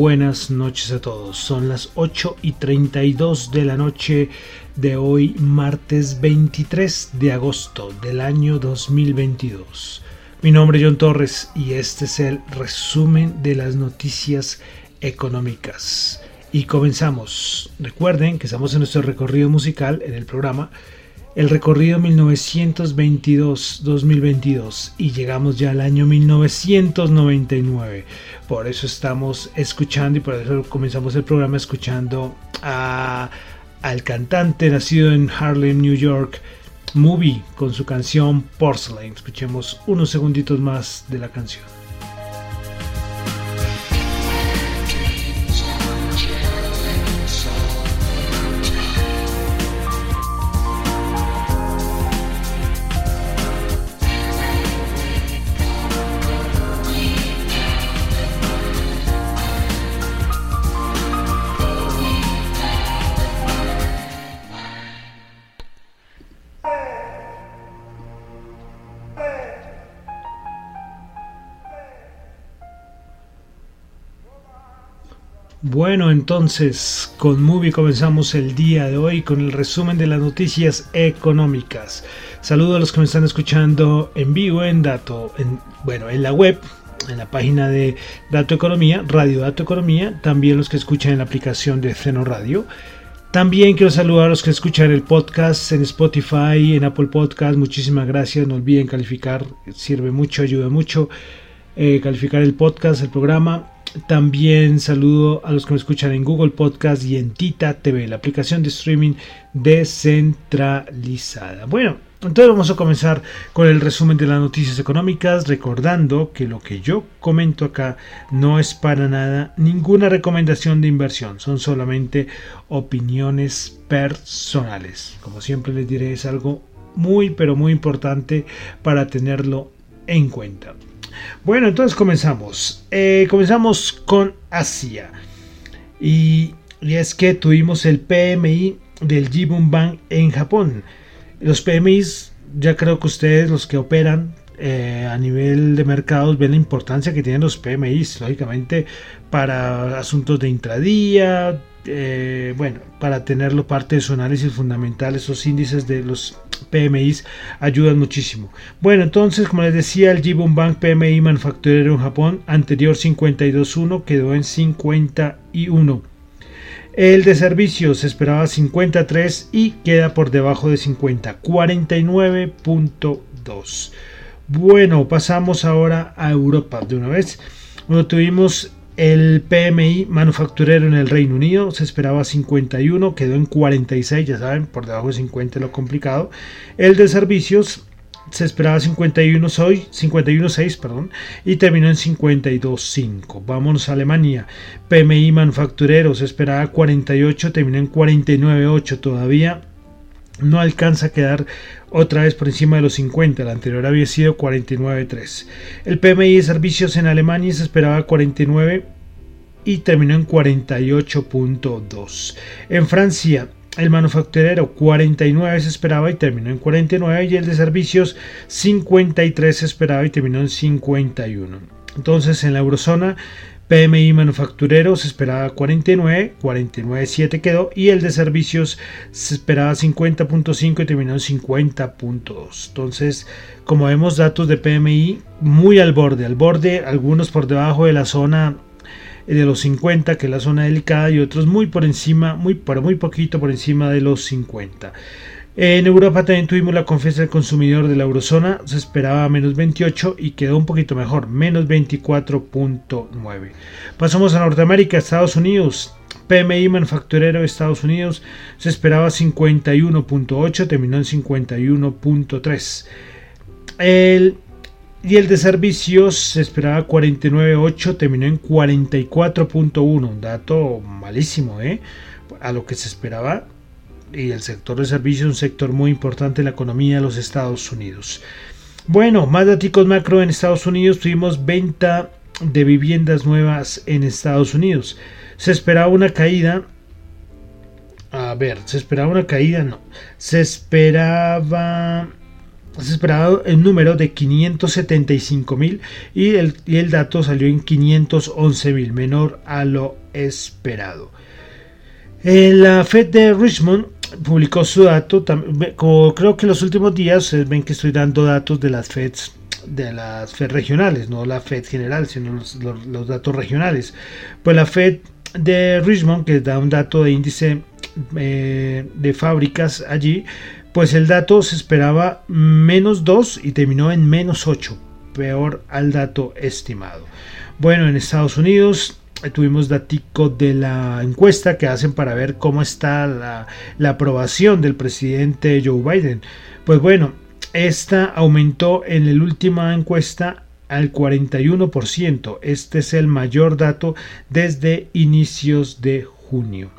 Buenas noches a todos. Son las 8 y 32 de la noche de hoy, martes 23 de agosto del año 2022. Mi nombre es John Torres y este es el resumen de las noticias económicas. Y comenzamos. Recuerden que estamos en nuestro recorrido musical en el programa el recorrido 1922-2022 y llegamos ya al año 1999. Por eso estamos escuchando y por eso comenzamos el programa escuchando a, al cantante nacido en Harlem, New York, Movie, con su canción Porcelain. Escuchemos unos segunditos más de la canción. Bueno, entonces con Movie comenzamos el día de hoy con el resumen de las noticias económicas. Saludo a los que me están escuchando en vivo en Dato, en, bueno, en la web, en la página de Dato Economía, Radio Dato Economía, también los que escuchan en la aplicación de Ceno Radio. También quiero saludar a los que escuchan el podcast en Spotify, en Apple Podcast. Muchísimas gracias. No olviden calificar, sirve mucho, ayuda mucho. Eh, calificar el podcast, el programa también saludo a los que me escuchan en Google Podcast y en Tita TV, la aplicación de streaming descentralizada. Bueno, entonces vamos a comenzar con el resumen de las noticias económicas, recordando que lo que yo comento acá no es para nada ninguna recomendación de inversión, son solamente opiniones personales. Como siempre les diré, es algo muy pero muy importante para tenerlo en cuenta. Bueno, entonces comenzamos. Eh, comenzamos con Asia. Y, es que tuvimos el PMI del Jibun Bank en Japón. Los PMIs, ya creo que ustedes, los que operan eh, a nivel de mercados, ven la importancia que tienen los PMIs, lógicamente, para asuntos de intradía, eh, bueno, para tenerlo parte de su análisis fundamental, esos índices de los PMIs ayudan muchísimo. Bueno, entonces, como les decía, el Jibun Bank PMI manufacturero en Japón, anterior 52.1, quedó en 51. El de servicios se esperaba 53 y queda por debajo de 50, 49.2. Bueno, pasamos ahora a Europa de una vez. Bueno, tuvimos el PMI manufacturero en el Reino Unido se esperaba 51, quedó en 46, ya saben, por debajo de 50 lo complicado. El de servicios se esperaba 51.6 51, perdón, y terminó en 52.5. Vámonos a Alemania. PMI manufacturero se esperaba 48, terminó en 49.8 todavía. No alcanza a quedar otra vez por encima de los 50, la anterior había sido 49.3. El PMI de servicios en Alemania se esperaba 49 y terminó en 48.2. En Francia, el manufacturero 49 se esperaba y terminó en 49 y el de servicios 53 se esperaba y terminó en 51. Entonces en la eurozona PMI manufacturero se esperaba 49, 49.7 quedó y el de servicios se esperaba 50.5 y terminó en 50.2. Entonces, como vemos datos de PMI muy al borde, al borde, algunos por debajo de la zona de los 50, que es la zona delicada, y otros muy por encima, muy, pero muy poquito por encima de los 50. En Europa también tuvimos la confianza del consumidor de la eurozona, se esperaba menos 28 y quedó un poquito mejor, menos 24.9. Pasamos a Norteamérica, Estados Unidos. PMI manufacturero de Estados Unidos se esperaba 51.8, terminó en 51.3. El y el de servicios se esperaba 49.8, terminó en 44.1, un dato malísimo, ¿eh? A lo que se esperaba. Y el sector de servicios es un sector muy importante en la economía de los Estados Unidos. Bueno, más datos macro en Estados Unidos. Tuvimos venta de viviendas nuevas en Estados Unidos. Se esperaba una caída. A ver, se esperaba una caída, no. Se esperaba se esperaba el número de 575 mil y el, y el dato salió en 511 mil, menor a lo esperado. En la Fed de Richmond publicó su dato, como creo que en los últimos días ven que estoy dando datos de las Feds de las Fed regionales, no la Fed general, sino los, datos regionales. Pues la Fed de Richmond, que da un dato de índice eh, de fábricas allí, pues el dato se esperaba menos 2 y terminó en menos 8, peor al dato estimado. Bueno, en Estados Unidos eh, tuvimos datico de la encuesta que hacen para ver cómo está la, la aprobación del presidente Joe Biden. Pues bueno, esta aumentó en la última encuesta al 41%. Este es el mayor dato desde inicios de junio.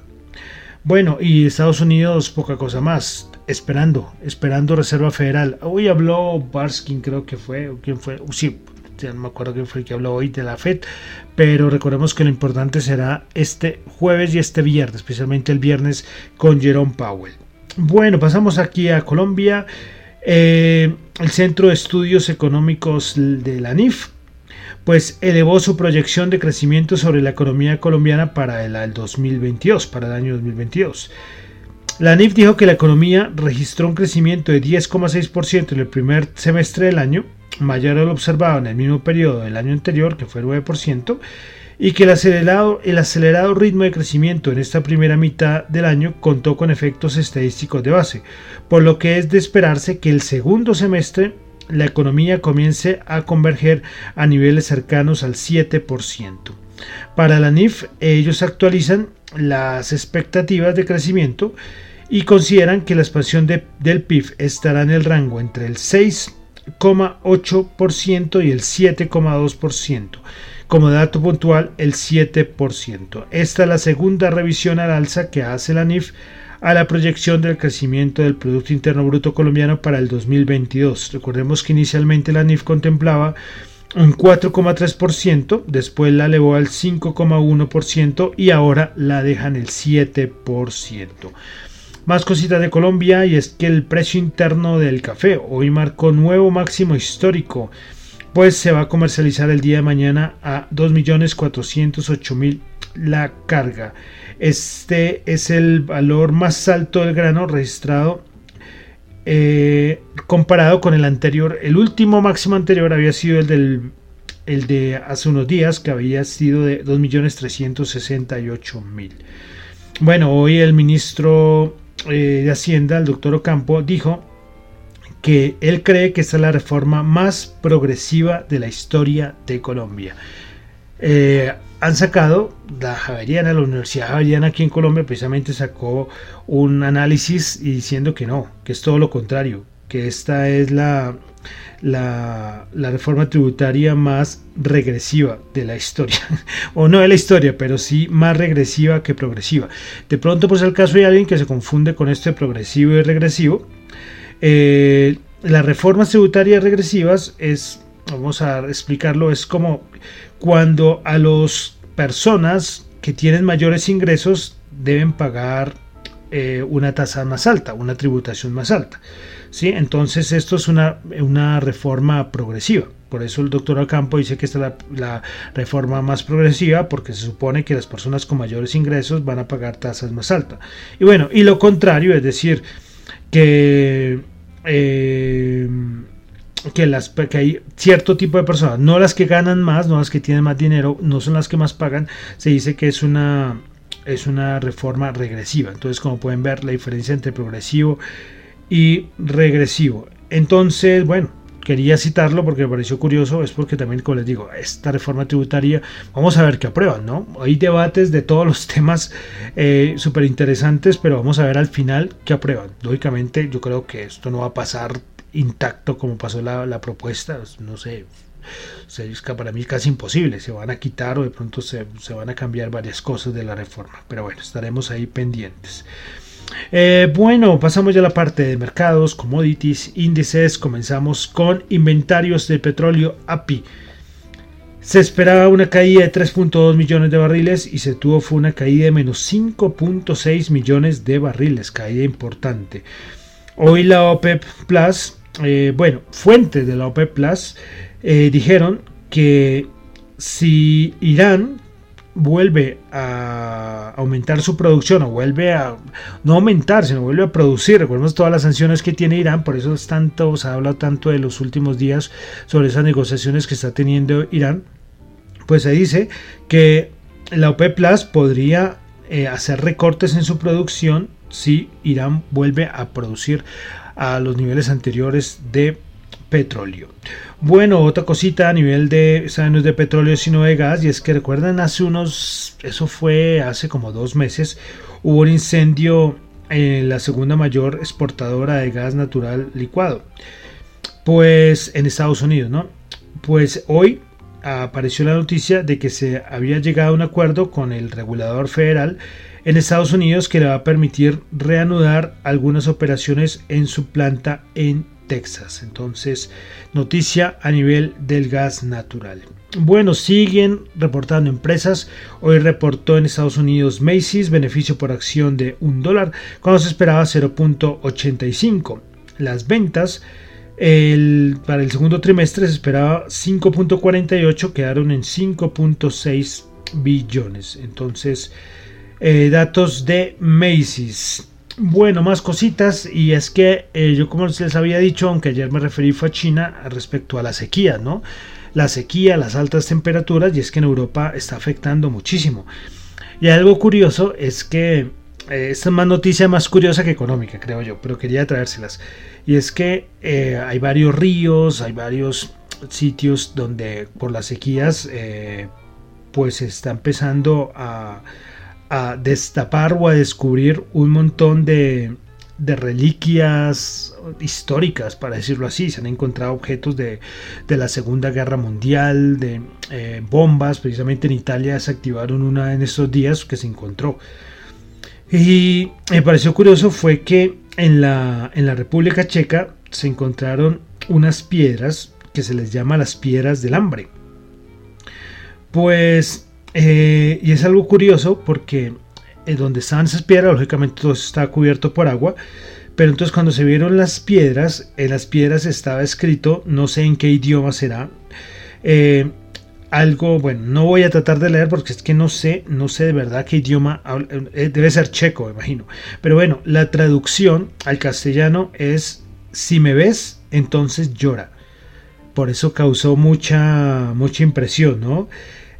Bueno, y Estados Unidos poca cosa más esperando, esperando Reserva Federal. Hoy habló Barskin, creo que fue, o quién fue, sí, no me acuerdo quién fue el que habló hoy de la FED, pero recordemos que lo importante será este jueves y este viernes, especialmente el viernes con Jerome Powell. Bueno, pasamos aquí a Colombia. Eh, el Centro de Estudios Económicos de la NIF pues elevó su proyección de crecimiento sobre la economía colombiana para el 2022, para el año 2022. La NIF dijo que la economía registró un crecimiento de 10,6% en el primer semestre del año, mayor a lo observado en el mismo periodo del año anterior, que fue 9%, y que el acelerado, el acelerado ritmo de crecimiento en esta primera mitad del año contó con efectos estadísticos de base, por lo que es de esperarse que el segundo semestre la economía comience a converger a niveles cercanos al 7%. Para la NIF, ellos actualizan las expectativas de crecimiento y consideran que la expansión del PIB estará en el rango entre el 6,8% y el 7,2%. Como dato puntual, el 7%. Esta es la segunda revisión al alza que hace la NIF a la proyección del crecimiento del Producto Interno Bruto colombiano para el 2022. Recordemos que inicialmente la NIF contemplaba un 4,3%, después la elevó al 5,1% y ahora la dejan el 7%. Más cositas de Colombia y es que el precio interno del café hoy marcó nuevo máximo histórico, pues se va a comercializar el día de mañana a 2.408.000 la carga. Este es el valor más alto del grano registrado eh, comparado con el anterior. El último máximo anterior había sido el del el de hace unos días que había sido de 2.368.000. Bueno, hoy el ministro eh, de Hacienda, el doctor Ocampo, dijo que él cree que esta es la reforma más progresiva de la historia de Colombia. Eh, han sacado, la Javeriana, la Universidad Javeriana aquí en Colombia precisamente sacó un análisis y diciendo que no, que es todo lo contrario, que esta es la, la, reforma tributaria más regresiva de la historia, o no de la historia, pero sí más regresiva que progresiva. De pronto, pues el caso de alguien que se confunde con este progresivo y regresivo. Eh, las reformas tributarias regresivas es, vamos a explicarlo, es como cuando a las personas que tienen mayores ingresos deben pagar eh, una tasa más alta, una tributación más alta. ¿Sí? Entonces esto es una, una reforma progresiva. Por eso el doctor Acampo dice que esta es la, reforma más progresiva porque se supone que las personas con mayores ingresos van a pagar tasas más altas. Y bueno, y lo contrario, es decir, que, eh, que, las, que hay cierto tipo de personas, no las que ganan más, no las que tienen más dinero, no son las que más pagan, se dice que es una, es una reforma regresiva. Entonces, como pueden ver, la diferencia entre progresivo regresivo. Entonces, bueno, quería citarlo porque me pareció curioso, es porque también, como les digo, esta reforma tributaria, vamos a ver qué aprueban, ¿no? Hay debates de todos los temas eh, súper interesantes, pero vamos a ver al final qué aprueban. Lógicamente, yo creo que esto no va a pasar intacto como pasó la, propuesta, no sé. Es para mí casi imposible, se van a quitar o de pronto se, se van a cambiar varias cosas de la reforma, pero bueno, estaremos ahí pendientes. Eh, bueno, pasamos ya a la parte de mercados, commodities, índices. Comenzamos con inventarios de petróleo API. Se esperaba una caída de 3.2 millones de barriles y se tuvo fue una caída de menos 5.6 millones de barriles, caída importante. Hoy la OPEP Plus, eh, bueno, fuentes de la OPEP Plus eh, dijeron que si Irán vuelve a aumentar su producción o vuelve a no aumentar, sino vuelve a producir. Recordemos todas las sanciones que tiene Irán, por eso es tanto, se habla tanto de los últimos días sobre esas negociaciones que está teniendo Irán. Pues se dice que la OPEP Plus podría eh, hacer recortes en su producción si Irán vuelve a producir a los niveles anteriores de petróleo. Bueno, otra cosita a nivel de, no de petróleo sino de gas, y es que recuerdan hace unos, eso fue hace como dos meses, hubo un incendio en la segunda mayor exportadora de gas natural licuado, pues en Estados Unidos, ¿no? Pues hoy apareció la noticia de que se había llegado a un acuerdo con el regulador federal en Estados Unidos que le va a permitir reanudar algunas operaciones en su planta en Texas. Entonces, noticia a nivel del gas natural. Bueno, siguen reportando empresas. Hoy reportó en Estados Unidos Macy's beneficio por acción de un dólar, cuando se esperaba 0.85. Las ventas para el segundo trimestre se esperaba 5.48, quedaron en 5.6 billones. Entonces, eh, datos de Macy's. Bueno, más cositas y es que eh, yo como les había dicho, aunque ayer me referí fue a China respecto a la sequía, ¿no? La sequía, las altas temperaturas y es que en Europa está afectando muchísimo. Y algo curioso es que eh, esta es más noticia más curiosa que económica, creo yo, pero quería traérselas. Y es que eh, hay varios ríos, hay varios sitios donde por las sequías pues está empezando a a destapar o a descubrir un montón de, reliquias históricas, para decirlo así. Se han encontrado objetos de, la Segunda Guerra Mundial, de eh, bombas. Precisamente en Italia se activaron una en estos días que se encontró. Y me pareció curioso fue que en la, en la República Checa se encontraron unas piedras que se les llama las piedras del hambre. Pues eh, y es algo curioso porque eh, donde estaban esas piedras, lógicamente todo está cubierto por agua. Pero entonces cuando se vieron las piedras, en las piedras estaba escrito, no sé en qué idioma será, eh, algo, bueno, no voy a tratar de leer porque es que no sé, no sé de verdad qué idioma, debe ser checo, imagino. Pero bueno, la traducción al castellano es, si me ves, entonces llora. Por eso causó mucha, mucha impresión, ¿no?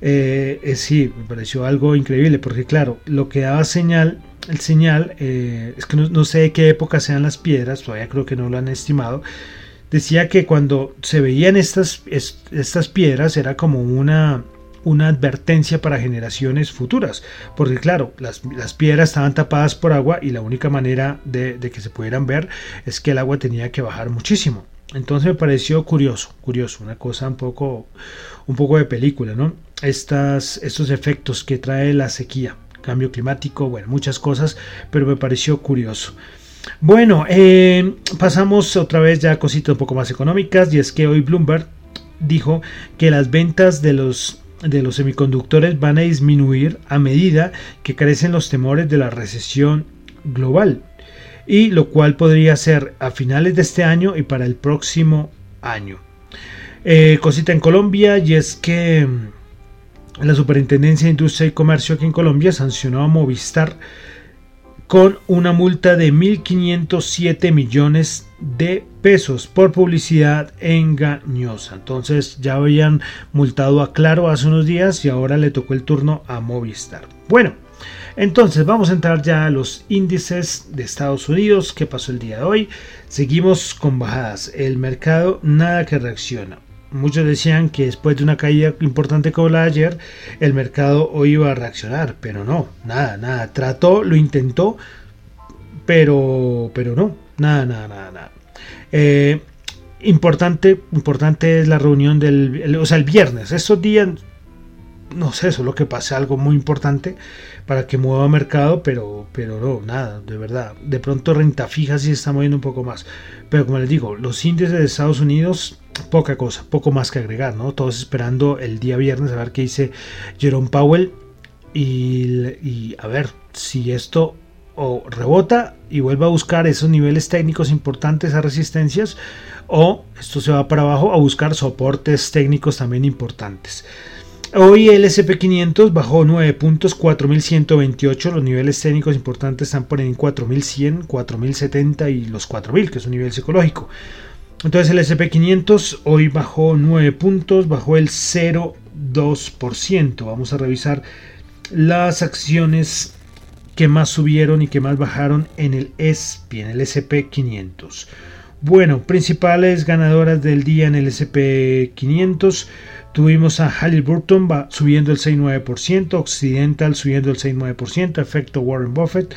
Eh, eh, sí, me pareció algo increíble, porque claro, lo que daba señal, el señal, eh, es que no, sé de qué época sean las piedras, todavía creo que no lo han estimado, decía que cuando se veían estas, estas piedras era como una, una advertencia para generaciones futuras, porque claro, las, piedras estaban tapadas por agua y la única manera de, de, que se pudieran ver es que el agua tenía que bajar muchísimo. Entonces me pareció curioso, curioso, una cosa un poco, un poco de película, ¿no? Estas, estos efectos que trae la sequía, cambio climático, bueno, muchas cosas, pero me pareció curioso. Bueno, eh, pasamos otra vez ya a cositas un poco más económicas y es que hoy Bloomberg dijo que las ventas de los de los semiconductores van a disminuir a medida que crecen los temores de la recesión global y lo cual podría ser a finales de este año y para el próximo año. Eh, cosita en Colombia y es que la Superintendencia de Industria y Comercio aquí en Colombia sancionó a Movistar con una multa de 1.507 millones de pesos por publicidad engañosa. Entonces ya habían multado a Claro hace unos días y ahora le tocó el turno a Movistar. Bueno, entonces vamos a entrar ya a los índices de Estados Unidos. ¿Qué pasó el día de hoy? Seguimos con bajadas. El mercado nada que reacciona. Muchos decían que después de una caída importante como la de ayer, el mercado hoy iba a reaccionar, pero no, nada, nada. Trató, lo intentó, pero, pero no, nada, nada, nada, nada. Eh, importante, importante es la reunión del, o sea, el viernes. Estos días no sé, solo que pase algo muy importante para que mueva mercado, pero, pero no, nada, de verdad. De pronto renta fija sí está moviendo un poco más. Pero como les digo, los índices de Estados Unidos, poca cosa, poco más que agregar, ¿no? Todos esperando el día viernes a ver qué dice Jerome Powell y, a ver si esto rebota y vuelve a buscar esos niveles técnicos importantes, esas resistencias, o esto se va para abajo a buscar soportes técnicos también importantes. Hoy el SP500 bajó 9 puntos, 4128. Los niveles técnicos importantes están por en 4100, 4070 y los 4000, que es un nivel psicológico. Entonces el SP500 hoy bajó 9 puntos, bajó el 0,2%. Vamos a revisar las acciones que más subieron y que más bajaron en el en el SP500. Bueno, principales ganadoras del día en el SP500. Tuvimos a Halliburton subiendo el 6,9%, Occidental subiendo el 6,9%, efecto Warren Buffett,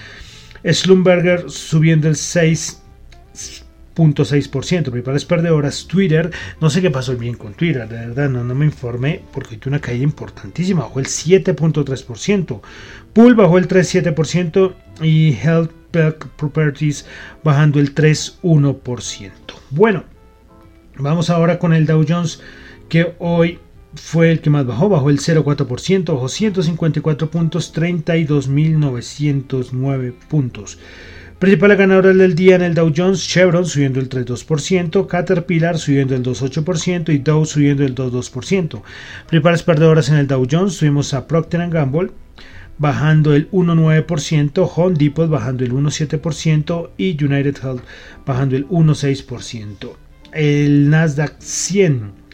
Slumberger subiendo el 6,6%, principales perdedoras, Twitter, no sé qué pasó bien con Twitter, de verdad no, no me informé porque tuvo una caída importantísima, bajó el 7,3%, Pool bajó el 3,7% y Health Properties bajando el 3,1%. Bueno, vamos ahora con el Dow Jones que hoy fue el que más bajó, bajó el 0,4%, bajó 154 puntos, 32.909 puntos. Principales ganadores del día en el Dow Jones, Chevron subiendo el 3,2%, Caterpillar subiendo el 2,8% y Dow subiendo el 2,2%. Principales perdedoras en el Dow Jones, tuvimos a Procter Gamble bajando el 1,9%, Home Depot bajando el 1,7% y United Health bajando el 1,6%. El Nasdaq 100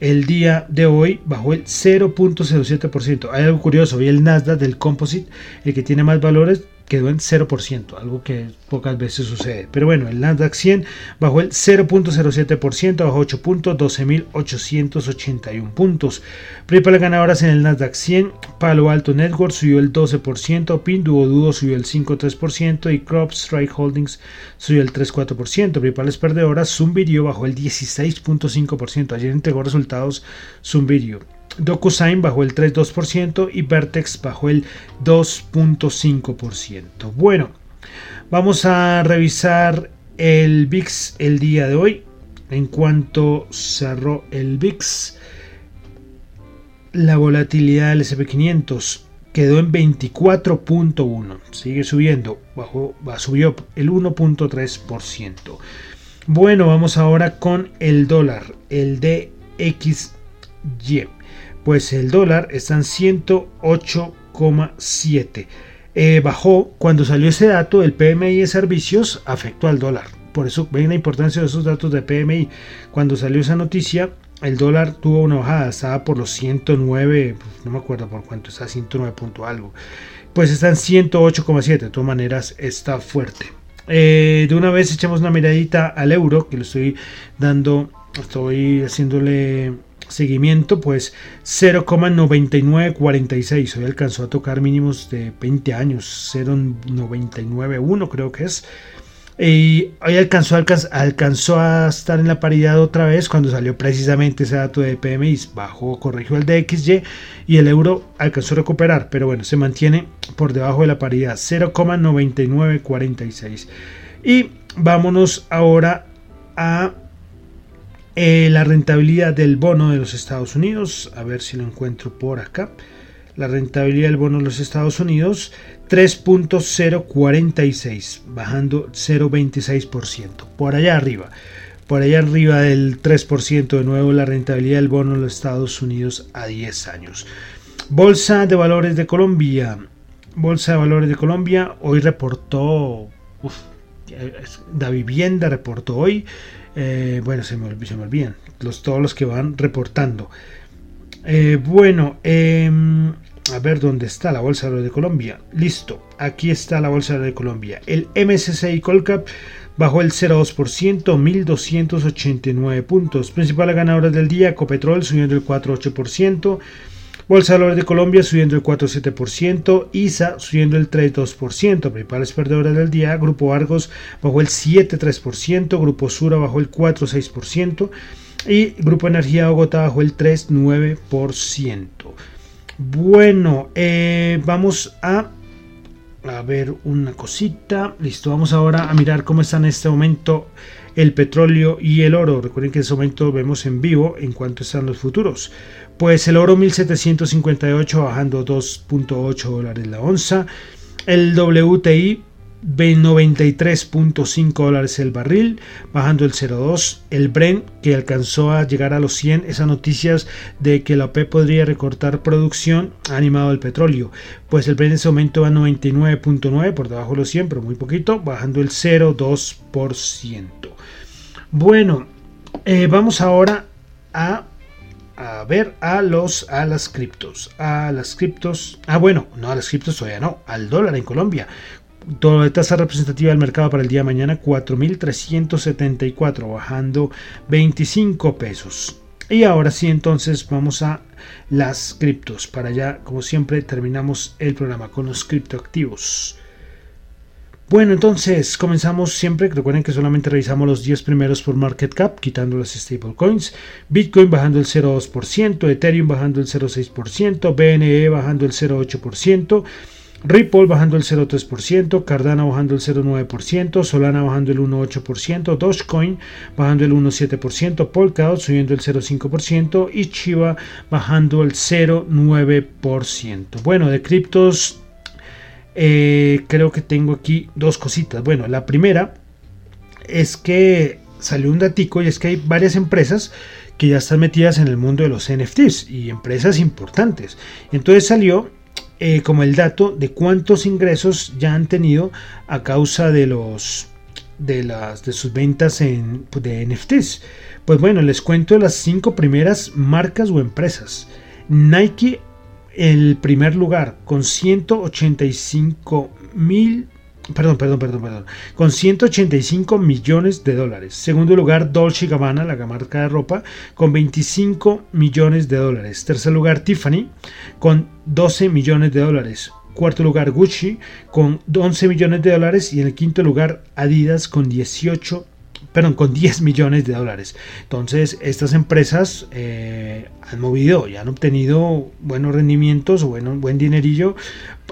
el día de hoy bajó el 0.07%. Hay algo curioso, hoy el Nasdaq del Composite, el que tiene más valores, quedó en 0%, algo que pocas veces sucede. Pero bueno, el Nasdaq 100 bajó el 0.07%, bajó 8 puntos, 12.881 puntos. Principales ganadoras en el Nasdaq 100, Palo Alto Network subió el 12%, Pinduoduo subió el 5.3% y Crop Strike Holdings subió el 3.4%. Principales perdedoras, Video bajó el 16.5%. Ayer entregó resultados Video. DocuSign bajó el 3,2% y Vertex bajó el 2.5%. Bueno, vamos a revisar el VIX el día de hoy. En cuanto cerró el VIX, la volatilidad del SP500 quedó en 24.1, sigue subiendo, bajó, subió el 1.3%. Bueno, vamos ahora con el dólar, el DXY pues el dólar está en 108,7. Eh, bajó cuando salió ese dato, el PMI de servicios afectó al dólar. Por eso ven la importancia de esos datos de PMI. Cuando salió esa noticia, el dólar tuvo una bajada, estaba por los 109, pues, no me acuerdo por cuánto, está 109 punto algo. Pues está en 108,7, de todas maneras está fuerte. Eh, de una vez echamos una miradita al euro, que le estoy dando, estoy haciéndole seguimiento, pues 0,9946. Hoy alcanzó a tocar mínimos de 20 años, 0,991 creo que es. Y hoy alcanzó, alcanzó a estar en la paridad otra vez cuando salió precisamente ese dato de PMI, bajó, corrigió el DXY y el euro alcanzó a recuperar, pero bueno, se mantiene por debajo de la paridad 0,9946. Y vámonos ahora a eh, la rentabilidad del bono de los Estados Unidos, a ver si lo encuentro por acá. La rentabilidad del bono de los Estados Unidos 3.046, bajando 0.26%. Por allá arriba, por allá arriba del 3% de nuevo la rentabilidad del bono de los Estados Unidos a 10 años. Bolsa de Valores de Colombia. Bolsa de Valores de Colombia hoy reportó, la vivienda reportó hoy eh, bueno, se me, olvidan. Los, todos los que van reportando. Eh, bueno, em, a ver dónde está la bolsa de Colombia. Listo, aquí está la bolsa de Colombia. El MSCI Colcap bajó el 0,2%, 1.289 puntos. Principales ganadores del día, Copetrol subiendo el 4,8%. Bolsa de Valores de Colombia subiendo el 4,7%, ISA subiendo el 3,2%, principales perdedores del día, Grupo Argos bajó el 7,3%, Grupo Sura bajó el 4,6% y Grupo Energía Bogotá bajó el 3,9%. Bueno, eh, vamos a a ver una cosita. Listo, vamos ahora a mirar cómo está en este momento el petróleo y el oro. Recuerden que en este momento vemos en vivo en cuanto están los futuros. Pues el oro 1758 bajando 2.8 dólares la onza. El WTI 93.5 dólares el barril, bajando el 0.2. El Brent, que alcanzó a llegar a los 100, esas noticias de que la OPEP podría recortar producción, ha animado el petróleo. Pues el Brent en ese momento va a 99.9, por debajo de los 100, pero muy poquito, bajando el 0.2%. Bueno, eh, vamos ahora a a ver a los a las criptos a las criptos ah bueno no a las criptos todavía no al dólar en Colombia la tasa representativa del mercado para el día de mañana 4.374 bajando 25 pesos y ahora sí entonces vamos a las criptos para allá como siempre terminamos el programa con los criptoactivos bueno, entonces comenzamos siempre. Recuerden que solamente revisamos los 10 primeros por market cap, quitando las stablecoins. Bitcoin bajando el 0,2%, Ethereum bajando el 0,6%, BNE bajando el 0,8%. Ripple bajando el 0,3%, Cardano bajando el 0,9%, Solana bajando el 1,8%, Dogecoin bajando el 1,7%, Polkadot subiendo el 0,5% y Chiva bajando el 0,9%. Bueno, de criptos eh, creo que tengo aquí dos cositas. Bueno, la primera es que salió un datico y es que hay varias empresas que ya están metidas en el mundo de los NFTs y empresas importantes. Entonces salió eh, como el dato de cuántos ingresos ya han tenido a causa de los de las de sus ventas en, de NFTs. Pues bueno, les cuento las cinco primeras marcas o empresas. Nike el primer lugar con 185 mil perdón, perdón, perdón, perdón, con 185 millones de dólares. Segundo lugar, Dolce Gabbana, la marca de ropa, con 25 millones de dólares. Tercer lugar, Tiffany, con 12 millones de dólares. Cuarto lugar, Gucci, con 11 millones de dólares. Y en el quinto lugar, Adidas, con 18 perdón, con 10 millones de dólares. Entonces, estas empresas eh, han movido y han obtenido buenos rendimientos bueno, buen dinerillo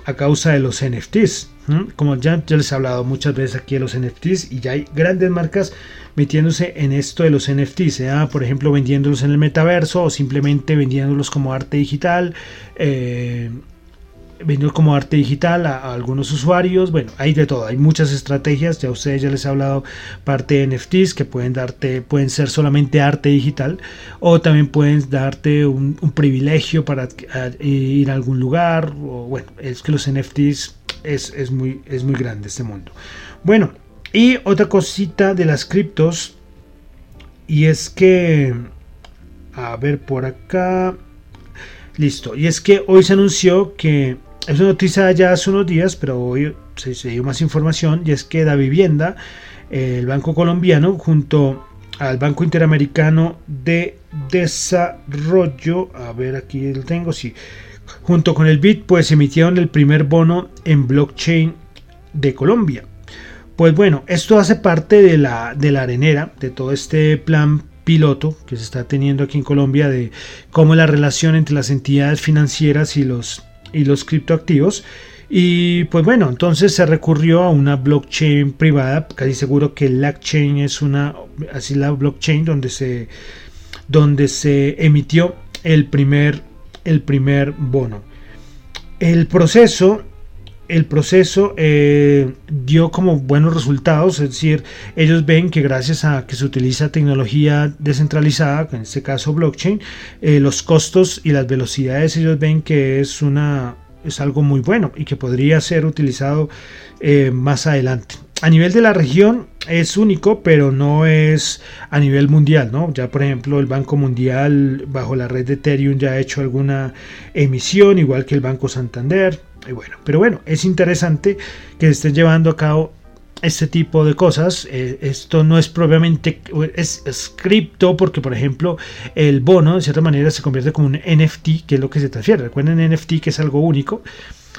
a causa de los NFTs. Como ya, les he hablado muchas veces aquí de los NFTs y ya hay grandes marcas metiéndose en esto de los NFTs, sea por ejemplo vendiéndolos en el metaverso o simplemente vendiéndolos como arte digital. Eh, vendió como arte digital a, algunos usuarios. Bueno, hay de todo, hay muchas estrategias. Ya ustedes ya les he hablado parte de NFTs que pueden darte, pueden ser solamente arte digital o también pueden darte un, privilegio para ir a algún lugar. O, bueno, es que los NFTs es, es, muy, es muy grande este mundo. Bueno, y otra cosita de las criptos y es que, a ver por acá. Listo. Y es que hoy se anunció que es una noticia ya hace unos días, pero hoy se, dio más información y es que Da Vivienda, el Banco Colombiano, junto al Banco Interamericano de Desarrollo, a ver aquí lo tengo, sí, junto con el BIT, pues emitieron el primer bono en blockchain de Colombia. Pues bueno, esto hace parte de la, de la arenera, de todo este plan piloto que se está teniendo aquí en Colombia de cómo la relación entre las entidades financieras y los, y los criptoactivos. Y pues bueno, entonces se recurrió a una blockchain privada, casi seguro que LackChain es una, así la blockchain donde se, donde se emitió el primer, el primer bono. El proceso el proceso eh, dio como buenos resultados, es decir, ellos ven que gracias a que se utiliza tecnología descentralizada, en este caso blockchain, eh, los costos y las velocidades ellos ven que es una es algo muy bueno y que podría ser utilizado eh, más adelante. A nivel de la región es único, pero no es a nivel mundial, ¿no? Ya por ejemplo el Banco Mundial bajo la red de Ethereum ya ha hecho alguna emisión, igual que el Banco Santander bueno, pero bueno, es interesante que estén llevando a cabo este tipo de cosas. Eh, esto no es propiamente es, cripto porque, por ejemplo, el bono de cierta manera se convierte como un NFT, que es lo que se transfiere. Recuerden NFT que es algo único.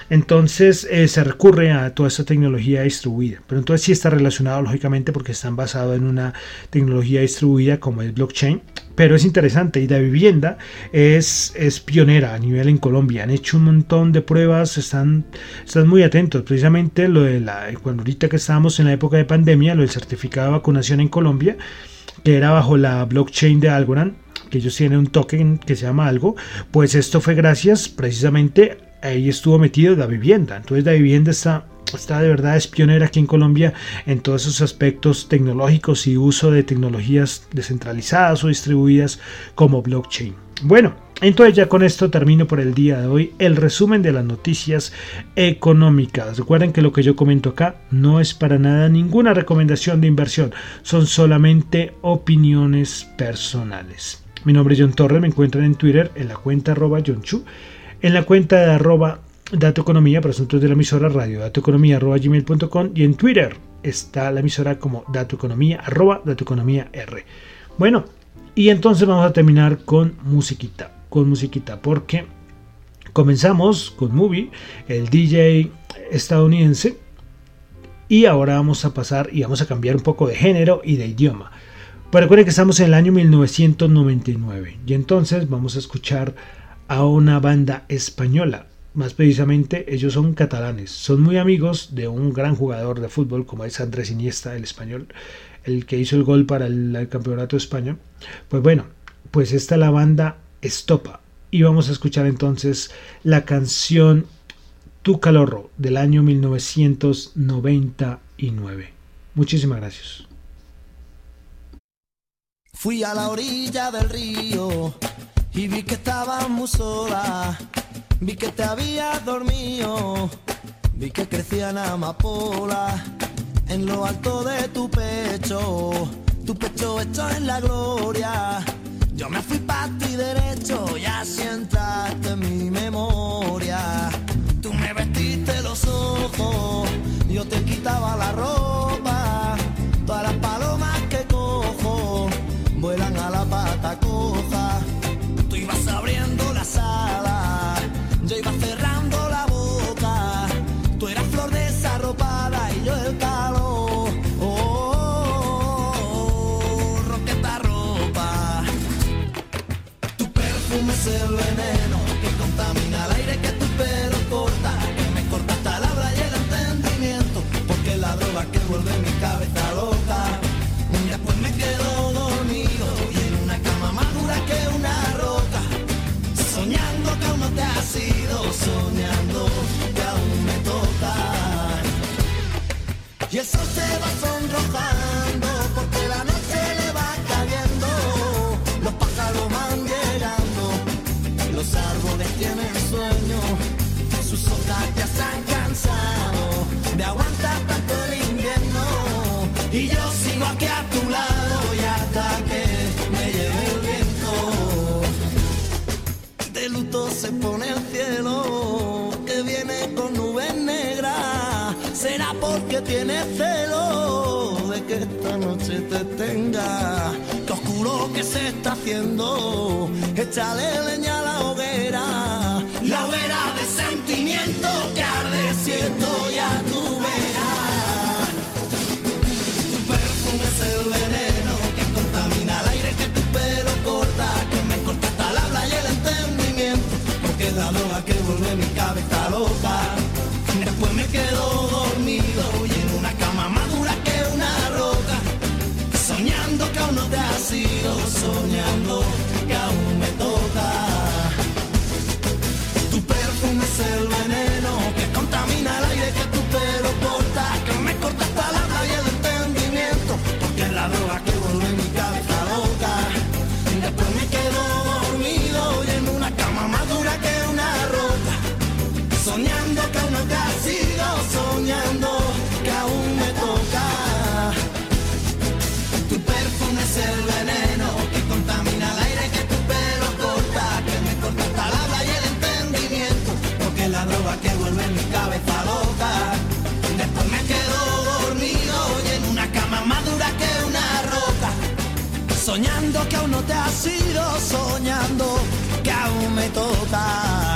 Entonces eh, se recurre a toda esta tecnología distribuida. Pero entonces sí está relacionado lógicamente porque están basados en una tecnología distribuida como el blockchain. Pero es interesante y la vivienda es, es pionera a nivel en Colombia. Han hecho un montón de pruebas, están, están muy atentos. Precisamente lo de la, cuando ahorita que estábamos en la época de pandemia, lo del certificado de vacunación en Colombia, que era bajo la blockchain de Algorand, que ellos tienen un token que se llama algo, pues esto fue gracias precisamente ahí estuvo metido la vivienda. Entonces la vivienda está, está de verdad es pionera aquí en Colombia en todos esos aspectos tecnológicos y uso de tecnologías descentralizadas o distribuidas como blockchain. Bueno, entonces ya con esto termino por el día de hoy el resumen de las noticias económicas. Recuerden que lo que yo comento acá no es para nada ninguna recomendación de inversión, son solamente opiniones personales. Mi nombre es John Torres, me encuentran en Twitter en la cuenta arroba John Chu en la cuenta de arroba Economía para asuntos de la emisora radio datoeconomía arroba gmail.com y en Twitter está la emisora como datoeconomía arroba datoeconomía r. Bueno, y entonces vamos a terminar con musiquita, con musiquita, porque comenzamos con Movie, el DJ estadounidense, y ahora vamos a pasar y vamos a cambiar un poco de género y de idioma. Pero recuerden que estamos en el año 1999 y entonces vamos a escuchar a una banda española. Más precisamente, ellos son catalanes. Son muy amigos de un gran jugador de fútbol como es Andrés Iniesta, el español, el que hizo el gol para el, campeonato español. Pues bueno, pues esta es la banda Estopa. Y vamos a escuchar entonces la canción Tu Calorro del año 1999. Muchísimas gracias. Fui a la orilla del río y vi que estabas muy sola, vi que te habías dormido, vi que crecían amapolas en lo alto de tu pecho, tu pecho hecho en la gloria. Yo me fui para ti derecho y así entraste en mi memoria. Tú me vestiste los ojos, yo te quitaba la ropa, Y el sol se va sonrojando porque la que te tenga, que oscuro que se está haciendo, échale leña a la hoguera, la hoguera de sentimiento que arde si estoy a tu vera. Tu perfume es el veneno que contamina el aire que tu pelo corta, que me corta hasta la habla y el entendimiento, porque la droga que vuelve mi cabeza loca, después me quedo sigo soñando. Te has ido, soñando que aún me toca.